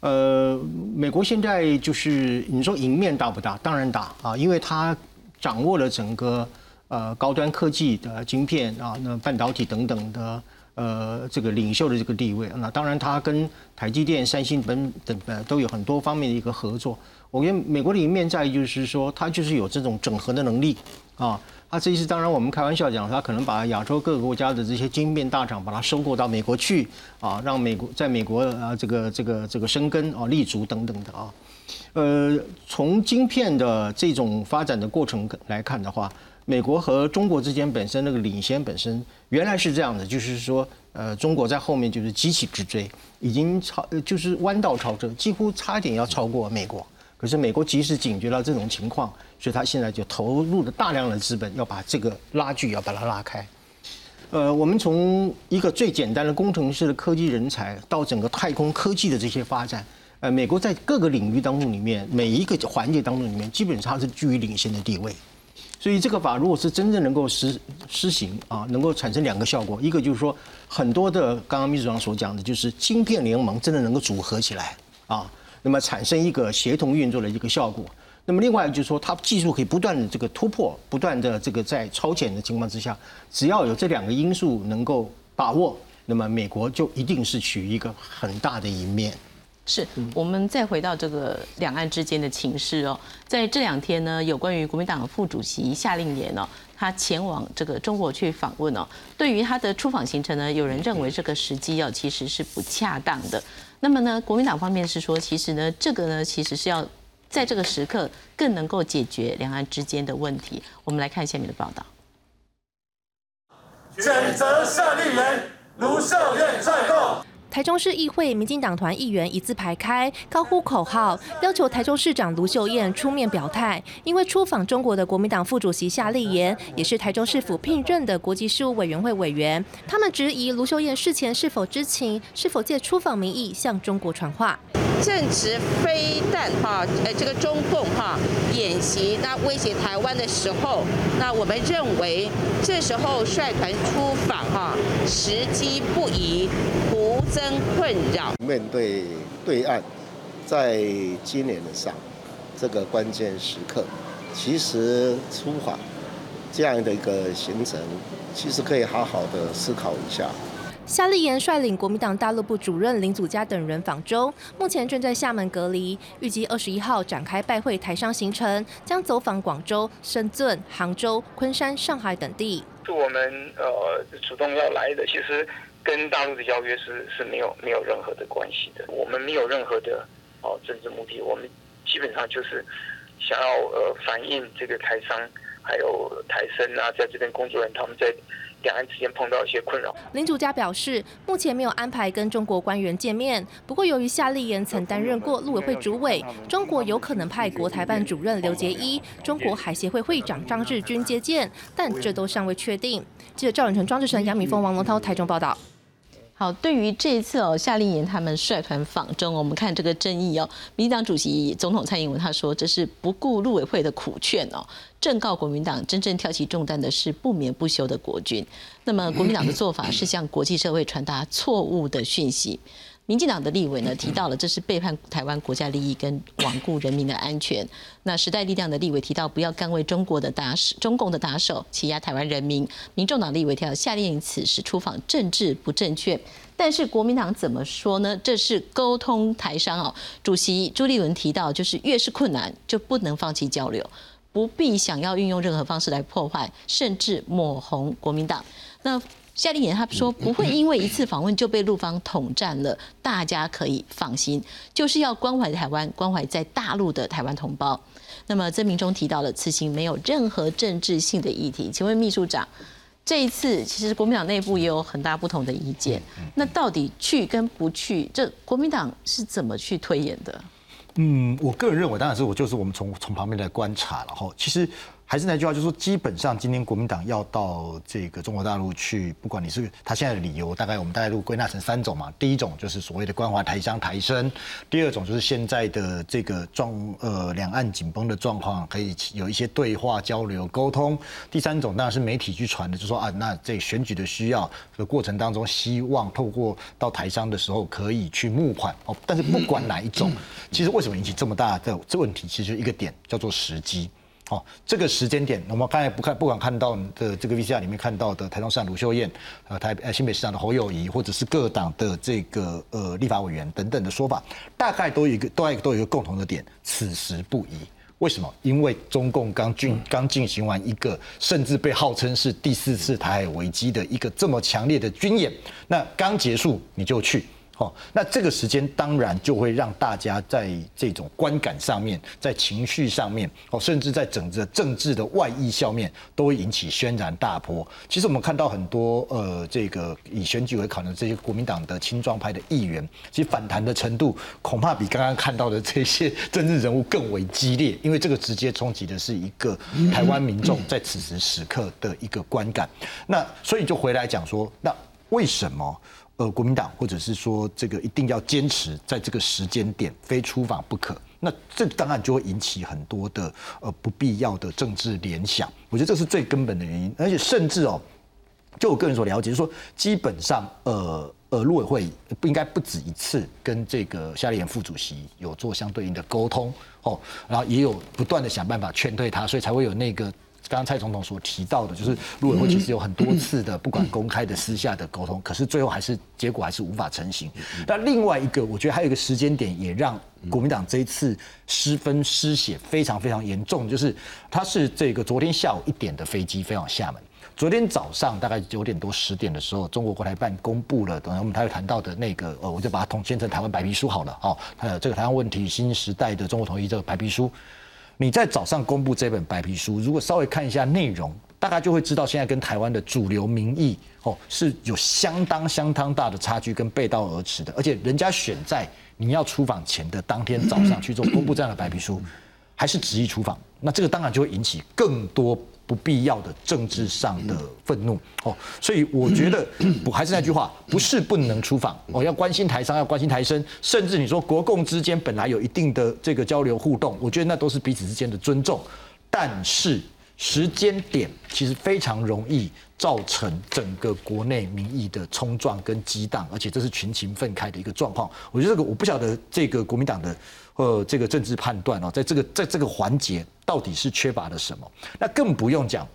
呃，美国现在就是你说赢面大不大？当然大啊，因为它掌握了整个呃高端科技的晶片啊，那半导体等等的。呃，这个领袖的这个地位，那当然他跟台积电、三星等等呃都有很多方面的一个合作。我觉得美国的一面在于就是说，他就是有这种整合的能力啊。他这一次当然我们开玩笑讲，他可能把亚洲各个国家的这些晶片大厂把它收购到美国去啊，让美国在美国啊这个这个这个生根啊立足等等的啊。呃，从晶片的这种发展的过程来看的话。美国和中国之间本身那个领先本身原来是这样的，就是说，呃，中国在后面就是急起直追，已经超就是弯道超车，几乎差点要超过美国。可是美国及时警觉到这种情况，所以他现在就投入了大量的资本，要把这个拉锯要把它拉开。呃，我们从一个最简单的工程师的科技人才，到整个太空科技的这些发展，呃，美国在各个领域当中里面，每一个环节当中里面，基本上是居于领先的地位。所以这个法如果是真正能够实施行啊，能够产生两个效果，一个就是说很多的刚刚秘书长所讲的，就是晶片联盟真的能够组合起来啊，那么产生一个协同运作的一个效果。那么另外就是说，它技术可以不断的这个突破，不断的这个在超前的情况之下，只要有这两个因素能够把握，那么美国就一定是取一个很大的一面。是我们再回到这个两岸之间的情势哦，在这两天呢，有关于国民党副主席夏令言哦，他前往这个中国去访问哦，对于他的出访行程呢，有人认为这个时机哦其实是不恰当的。那么呢，国民党方面是说，其实呢，这个呢其实是要在这个时刻更能够解决两岸之间的问题。我们来看下面的报道。选择夏令言，卢秀燕再购。台中市议会民进党团议员一字排开，高呼口号，要求台中市长卢秀燕出面表态。因为出访中国的国民党副主席夏立言，也是台中市府聘任的国际事务委员会委员，他们质疑卢秀燕事前是否知情，是否借出访名义向中国传话。正值飞弹哈，呃，这个中共哈演习，那威胁台湾的时候，那我们认为这时候率团出访哈，时机不宜，徒增困扰。面对对岸，在今年的上这个关键时刻，其实出访这样的一个行程，其实可以好好的思考一下。夏立言率领国民党大陆部主任林祖嘉等人访中，目前正在厦门隔离，预计二十一号展开拜会台商行程，将走访广州、深圳、杭州、昆山、上海等地。是我们呃主动要来的，其实跟大陆的邀约是是没有没有任何的关系的，我们没有任何的哦政治目的，我们基本上就是想要呃反映这个台商还有台生啊，在这边工作人他们在。两岸之间碰到一些困扰。林祖嘉表示，目前没有安排跟中国官员见面。不过，由于夏立言曾担任过陆委会主委，中国有可能派国台办主任刘杰一、中国海协会会长张志军接见，但这都尚未确定。记者赵永成、庄志成、杨敏峰、王龙涛台中报道。好，对于这一次哦，夏令营他们率团访中，我们看这个争议哦，民进党主席总统蔡英文他说这是不顾陆委会的苦劝哦，正告国民党真正挑起重担的是不眠不休的国军。那么国民党的做法是向国际社会传达错误的讯息。民进党的立委呢提到了，这是背叛台湾国家利益跟罔顾人民的安全。那时代力量的立委提到，不要甘为中国的打手，中共的打手，欺压台湾人民。民众党立委提到，夏令营此时出访政治不正确。但是国民党怎么说呢？这是沟通台商哦。主席朱立伦提到，就是越是困难，就不能放弃交流，不必想要运用任何方式来破坏，甚至抹红国民党。那。夏立言他说不会因为一次访问就被陆方统战了，大家可以放心，就是要关怀台湾，关怀在大陆的台湾同胞。那么曾明忠提到了此行没有任何政治性的议题，请问秘书长，这一次其实国民党内部也有很大不同的意见，那到底去跟不去，这国民党是怎么去推演的？嗯，我个人认为，当然是我就是我们从从旁边来观察，然后其实。还是那句话，就是说，基本上今天国民党要到这个中国大陆去，不管你是他现在的理由，大概我们大概都归纳成三种嘛。第一种就是所谓的关怀台商台生，第二种就是现在的这个状呃两岸紧绷的状况，可以有一些对话交流沟通。第三种当然是媒体去传的，就说啊，那这选举的需要的过程当中，希望透过到台商的时候可以去募款哦。但是不管哪一种，其实为什么引起这么大的这问题，其实一个点叫做时机。哦，这个时间点，我们刚才不看，不管看到的这个 VCR 里面看到的台中市长卢秀燕，呃，台呃新北市长的侯友谊，或者是各党的这个呃立法委员等等的说法，大概都有一个，都都有一个共同的点，此时不宜。为什么？因为中共刚进刚进行完一个，甚至被号称是第四次台海危机的一个这么强烈的军演，那刚结束你就去。哦，那这个时间当然就会让大家在这种观感上面，在情绪上面，哦，甚至在整个政治的外溢下面，都会引起轩然大波。其实我们看到很多呃，这个以选举为考量这些国民党的青壮派的议员，其实反弹的程度恐怕比刚刚看到的这些政治人物更为激烈，因为这个直接冲击的是一个台湾民众在此时此刻的一个观感。那所以就回来讲说，那为什么？呃，国民党或者是说这个一定要坚持在这个时间点非出访不可，那这当然就会引起很多的呃不必要的政治联想。我觉得这是最根本的原因，而且甚至哦，就我个人所了解，是说基本上呃呃，陆委会不应该不止一次跟这个夏立言副主席有做相对应的沟通哦，然后也有不断的想办法劝退他，所以才会有那个。刚刚蔡总统所提到的，就是陆委会其实有很多次的，不管公开的、私下的沟通，可是最后还是结果还是无法成型。那另外一个，我觉得还有一个时间点，也让国民党这一次失分失血非常非常严重，就是他是这个昨天下午一点的飞机飞往厦门，昨天早上大概九点多十点的时候，中国国台办公布了，等下我们待会谈到的那个，呃，我就把它统签成台湾白皮书好了，哦，有这个台湾问题新时代的中国统一这个白皮书。你在早上公布这本白皮书，如果稍微看一下内容，大概就会知道现在跟台湾的主流民意哦是有相当相当大的差距跟背道而驰的，而且人家选在你要出访前的当天早上去做公布这样的白皮书，还是执意出访，那这个当然就会引起更多。不必要的政治上的愤怒哦，所以我觉得我还是那句话，不是不能出访哦，要关心台商，要关心台生，甚至你说国共之间本来有一定的这个交流互动，我觉得那都是彼此之间的尊重，但是时间点其实非常容易造成整个国内民意的冲撞跟激荡，而且这是群情愤慨的一个状况。我觉得这个我不晓得这个国民党的。呃，这个政治判断哦，在这个在这个环节到底是缺乏了什么？那更不用讲，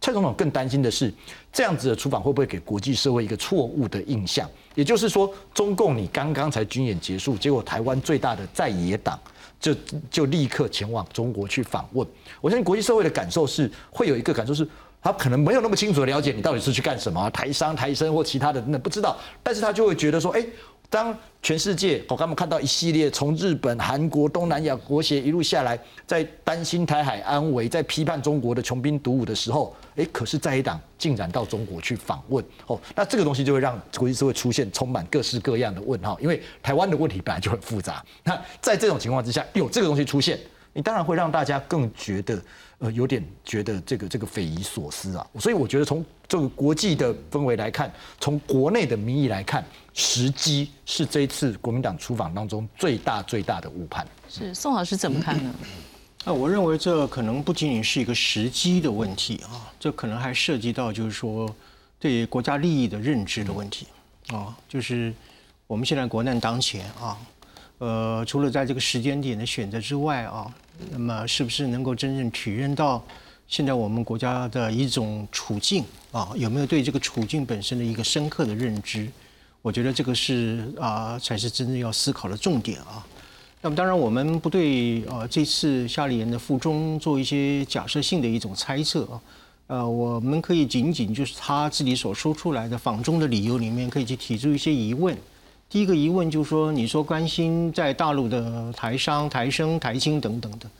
蔡总统更担心的是，这样子的出访会不会给国际社会一个错误的印象？也就是说，中共你刚刚才军演结束，结果台湾最大的在野党就就立刻前往中国去访问。我相信国际社会的感受是，会有一个感受是，他可能没有那么清楚的了解你到底是去干什么，台商、台生或其他的那不知道，但是他就会觉得说，哎。当全世界我刚刚看到一系列从日本、韩国、东南亚国协一路下来，在担心台海安危，在批判中国的穷兵黩武的时候，哎，可是在野党竟然到中国去访问，哦，那这个东西就会让国际社会出现充满各式各样的问号，因为台湾的问题本来就很复杂。那在这种情况之下，有这个东西出现，你当然会让大家更觉得。呃，有点觉得这个这个匪夷所思啊，所以我觉得从这个国际的氛围来看，从国内的民意来看，时机是这一次国民党出访当中最大最大的误判。是宋老师怎么看呢？那我认为这可能不仅仅是一个时机的问题啊，这可能还涉及到就是说对国家利益的认知的问题啊，就是我们现在国难当前啊，呃，除了在这个时间点的选择之外啊。那么，是不是能够真正体认到现在我们国家的一种处境啊？有没有对这个处境本身的一个深刻的认知？我觉得这个是啊，才是真正要思考的重点啊。那么，当然我们不对啊这次夏立言的附中做一些假设性的一种猜测啊。呃，我们可以仅仅就是他自己所说出来的访中的理由里面，可以去提出一些疑问。第一个疑问就是说，你说关心在大陆的台商、台生、台青等等的，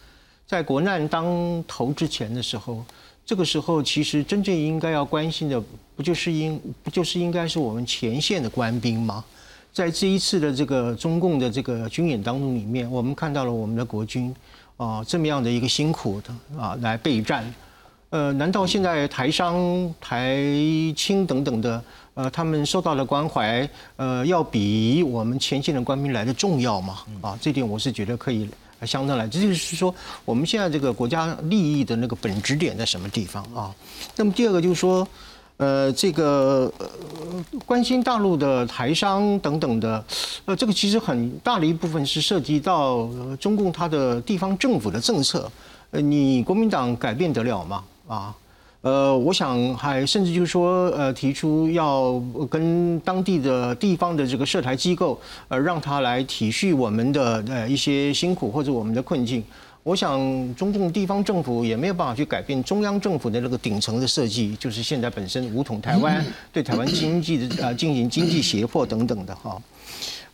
在国难当头之前的时候，这个时候其实真正应该要关心的，不就是应不就是应该是我们前线的官兵吗？在这一次的这个中共的这个军演当中里面，我们看到了我们的国军啊这么样的一个辛苦的啊来备战，呃，难道现在台商、台青等等的？呃，他们受到的关怀，呃，要比我们前线的官兵来的重要吗？啊，这点我是觉得可以相当来，这就是说我们现在这个国家利益的那个本质点在什么地方啊？那么第二个就是说，呃，这个呃关心大陆的台商等等的，呃，这个其实很大的一部分是涉及到中共它的地方政府的政策，呃，你国民党改变得了吗？啊？呃，我想还甚至就是说，呃，提出要跟当地的地方的这个涉台机构，呃，让他来体恤我们的呃一些辛苦或者我们的困境。我想，中共地方政府也没有办法去改变中央政府的那个顶层的设计，就是现在本身武统台湾，对台湾经济的呃进行经济胁迫等等的哈。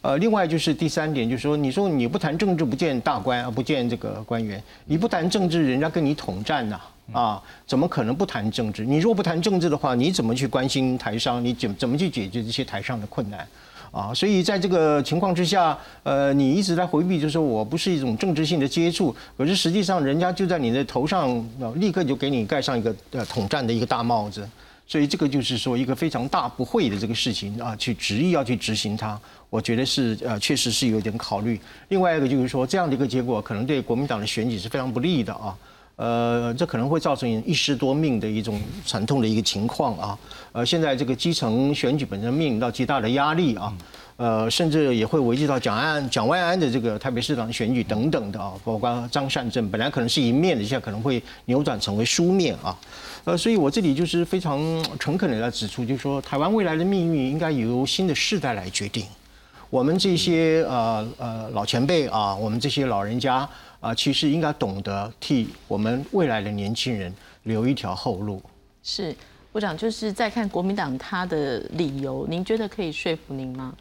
呃，另外就是第三点，就是说，你说你不谈政治，不见大官，不见这个官员，你不谈政治，人家跟你统战呐。啊，啊怎么可能不谈政治？你若不谈政治的话，你怎么去关心台商？你怎怎么去解决这些台商的困难？啊，所以在这个情况之下，呃，你一直在回避，就是说我不是一种政治性的接触，可是实际上人家就在你的头上，立刻就给你盖上一个呃统战的一个大帽子。所以这个就是说一个非常大不会的这个事情啊，去执意要去执行它，我觉得是呃确实是有点考虑。另外一个就是说这样的一个结果，可能对国民党的选举是非常不利的啊。呃，这可能会造成一失多命的一种惨痛的一个情况啊。呃，现在这个基层选举本身面临到极大的压力啊。呃，甚至也会危及到蒋安、蒋万安的这个台北市长选举等等的啊。包括张善政本来可能是一面的，现在可能会扭转成为书面啊。呃，所以我这里就是非常诚恳的来指出，就是说台湾未来的命运应该由新的世代来决定。我们这些呃呃老前辈啊，我们这些老人家。啊，其实应该懂得替我们未来的年轻人留一条后路。是部长，就是在看国民党他的理由，您觉得可以说服您吗？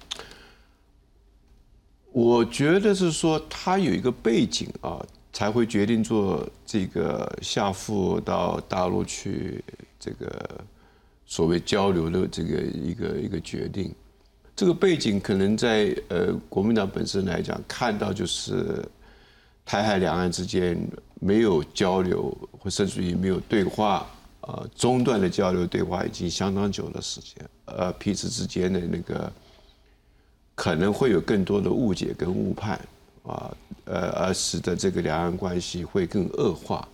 我觉得是说他有一个背景啊，才会决定做这个下赴到大陆去这个所谓交流的这个一个一个决定。这个背景可能在呃国民党本身来讲，看到就是台海两岸之间没有交流，或甚至于没有对话，呃中断的交流对话已经相当久的时间，呃彼此之间的那个可能会有更多的误解跟误判啊，呃而使得这个两岸关系会更恶化。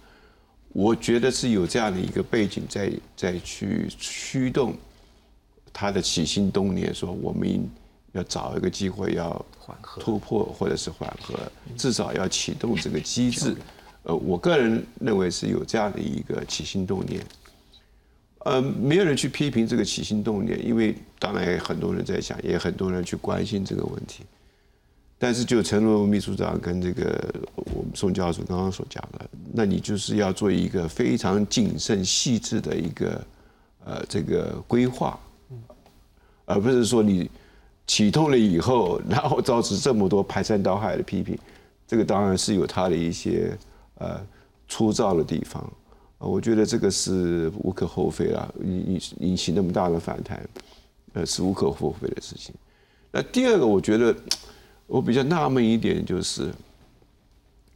我觉得是有这样的一个背景在在去驱动。他的起心动念说，我们要找一个机会要缓和、突破或者是缓和，至少要启动这个机制。呃，我个人认为是有这样的一个起心动念。呃，没有人去批评这个起心动念，因为当然很多人在想，也很多人去关心这个问题。但是就陈如秘书长跟这个我们宋教授刚刚所讲的，那你就是要做一个非常谨慎细致的一个呃这个规划。而不是说你启动了以后，然后造成这么多排山倒海的批评，这个当然是有它的一些呃粗糙的地方啊。我觉得这个是无可厚非了，引引起那么大的反弹，呃，是无可厚非的事情。那第二个，我觉得我比较纳闷一点就是，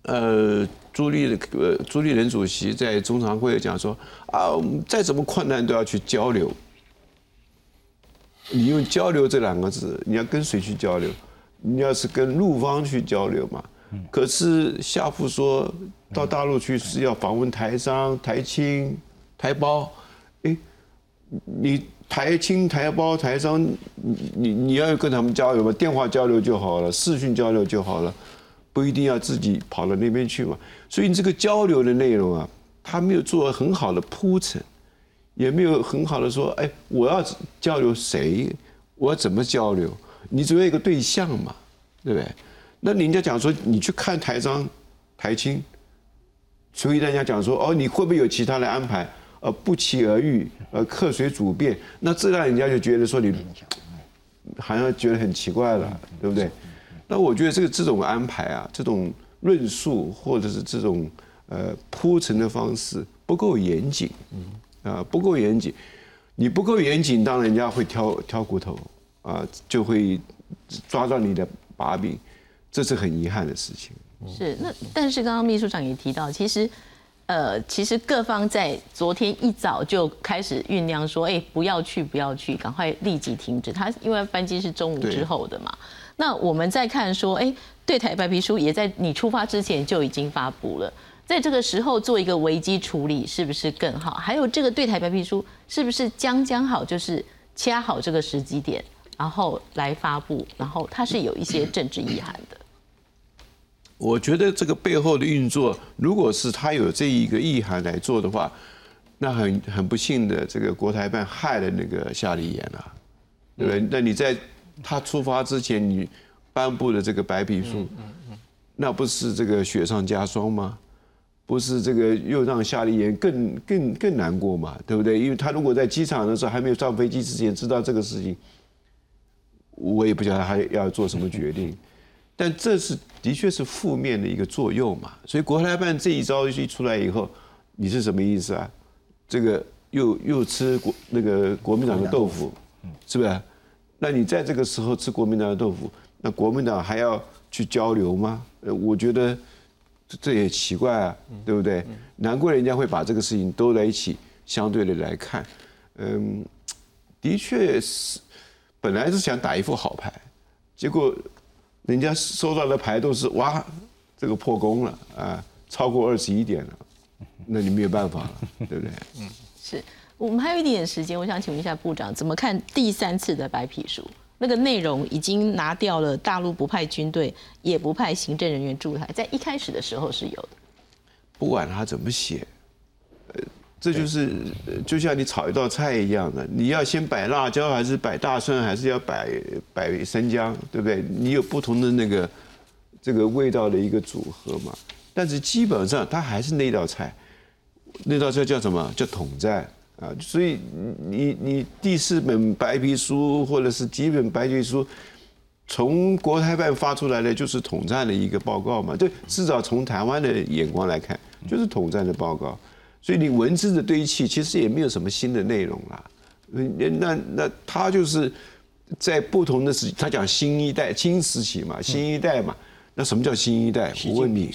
呃，朱立呃朱立伦主席在中常会讲说啊，再怎么困难都要去交流。你用“交流”这两个字，你要跟谁去交流？你要是跟陆方去交流嘛？可是夏父说到大陆去是要访问台商、台青、台胞。哎，你台青、台胞、台商，你你你要跟他们交流嘛？电话交流就好了，视讯交流就好了，不一定要自己跑到那边去嘛。所以你这个交流的内容啊，他没有做很好的铺陈。也没有很好的说，哎，我要交流谁？我要怎么交流？你只有一个对象嘛，对不对？那人家讲说，你去看台商、台青，所以人家讲说，哦，你会不会有其他的安排？呃，不期而遇，呃，客随主便，那这让人家就觉得说你好像觉得很奇怪了，对不对？那我觉得这个这种安排啊，这种论述或者是这种呃铺陈的方式不够严谨。啊，不够严谨，你不够严谨，当人家会挑挑骨头啊，就会抓到你的把柄，这是很遗憾的事情。是那，但是刚刚秘书长也提到，其实，呃，其实各方在昨天一早就开始酝酿说，哎，不要去，不要去，赶快立即停止。他因为班机是中午之后的嘛，那我们再看说，哎，对台白皮书也在你出发之前就已经发布了。在这个时候做一个危机处理是不是更好？还有这个对台白皮书是不是将将好，就是掐好这个时机点，然后来发布，然后它是有一些政治意涵的。我觉得这个背后的运作，如果是他有这一个意涵来做的话，那很很不幸的，这个国台办害了那个夏立言了，对不对？那你在他出发之前，你颁布的这个白皮书，那不是这个雪上加霜吗？不是这个又让夏立言更更更难过嘛，对不对？因为他如果在机场的时候还没有上飞机之前知道这个事情，我也不晓得他要做什么决定。但这是的确是负面的一个作用嘛。所以国台办这一招一出来以后，你是什么意思啊？这个又又吃国那个国民党的豆腐，是不是？那你在这个时候吃国民党的豆腐，那国民党还要去交流吗？呃，我觉得。这也奇怪啊，对不对？难怪人家会把这个事情都在一起相对的来看。嗯，的确是，本来是想打一副好牌，结果人家收到的牌都是哇，这个破功了啊，超过二十一点了，那你没有办法了，对不对？嗯，是我们还有一点点时间，我想请问一下部长，怎么看第三次的白皮书？那个内容已经拿掉了，大陆不派军队，也不派行政人员驻台，在一开始的时候是有的。不管他怎么写，呃，这就是就像你炒一道菜一样的，你要先摆辣椒，还是摆大蒜，还是要摆摆生姜，对不对？你有不同的那个这个味道的一个组合嘛。但是基本上它还是那道菜，那道菜叫什么叫统战？啊，所以你你第四本白皮书或者是几本白皮书，从国台办发出来的就是统战的一个报告嘛，对，至少从台湾的眼光来看，就是统战的报告。所以你文字的堆砌其实也没有什么新的内容啦。那那那他就是在不同的时，他讲新一代、新时期嘛，新一代嘛。那什么叫新一代？我问你，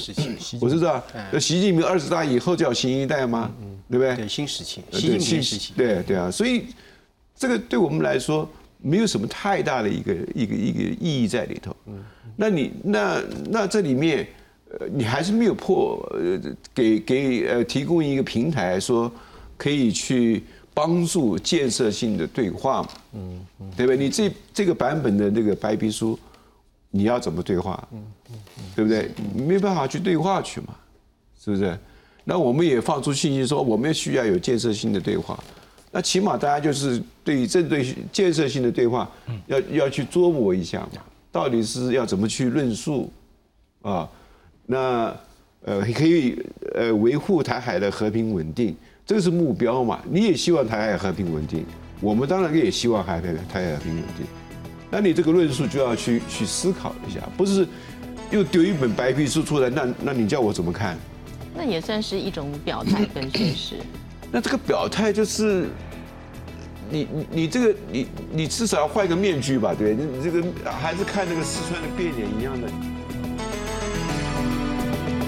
我知道，那习近平二十大以后叫新一代吗？对不对？对，新时期，习近平时期。对对啊，所以这个对我们来说没有什么太大的一个一个一个意义在里头。那你那那这里面，呃，你还是没有破，呃，给给呃提供一个平台，说可以去帮助建设性的对话嘛？嗯嗯，对不对？你这这个版本的那个白皮书。你要怎么对话？嗯嗯对不对？没办法去对话去嘛，是不是？那我们也放出信息说，我们需要有建设性的对话。那起码大家就是对于针对建设性的对话，要要去琢磨一下嘛，到底是要怎么去论述啊？那呃，可以呃维护台海的和平稳定，这个是目标嘛？你也希望台海和平稳定，我们当然也希望台海台海和平稳定。那你这个论述就要去去思考一下，不是又丢一本白皮书出来，那那你叫我怎么看？那也算是一种表态跟宣示。那这个表态就是，你你你这个你你至少要换一个面具吧，对你这个还是看那个四川的变脸一样的。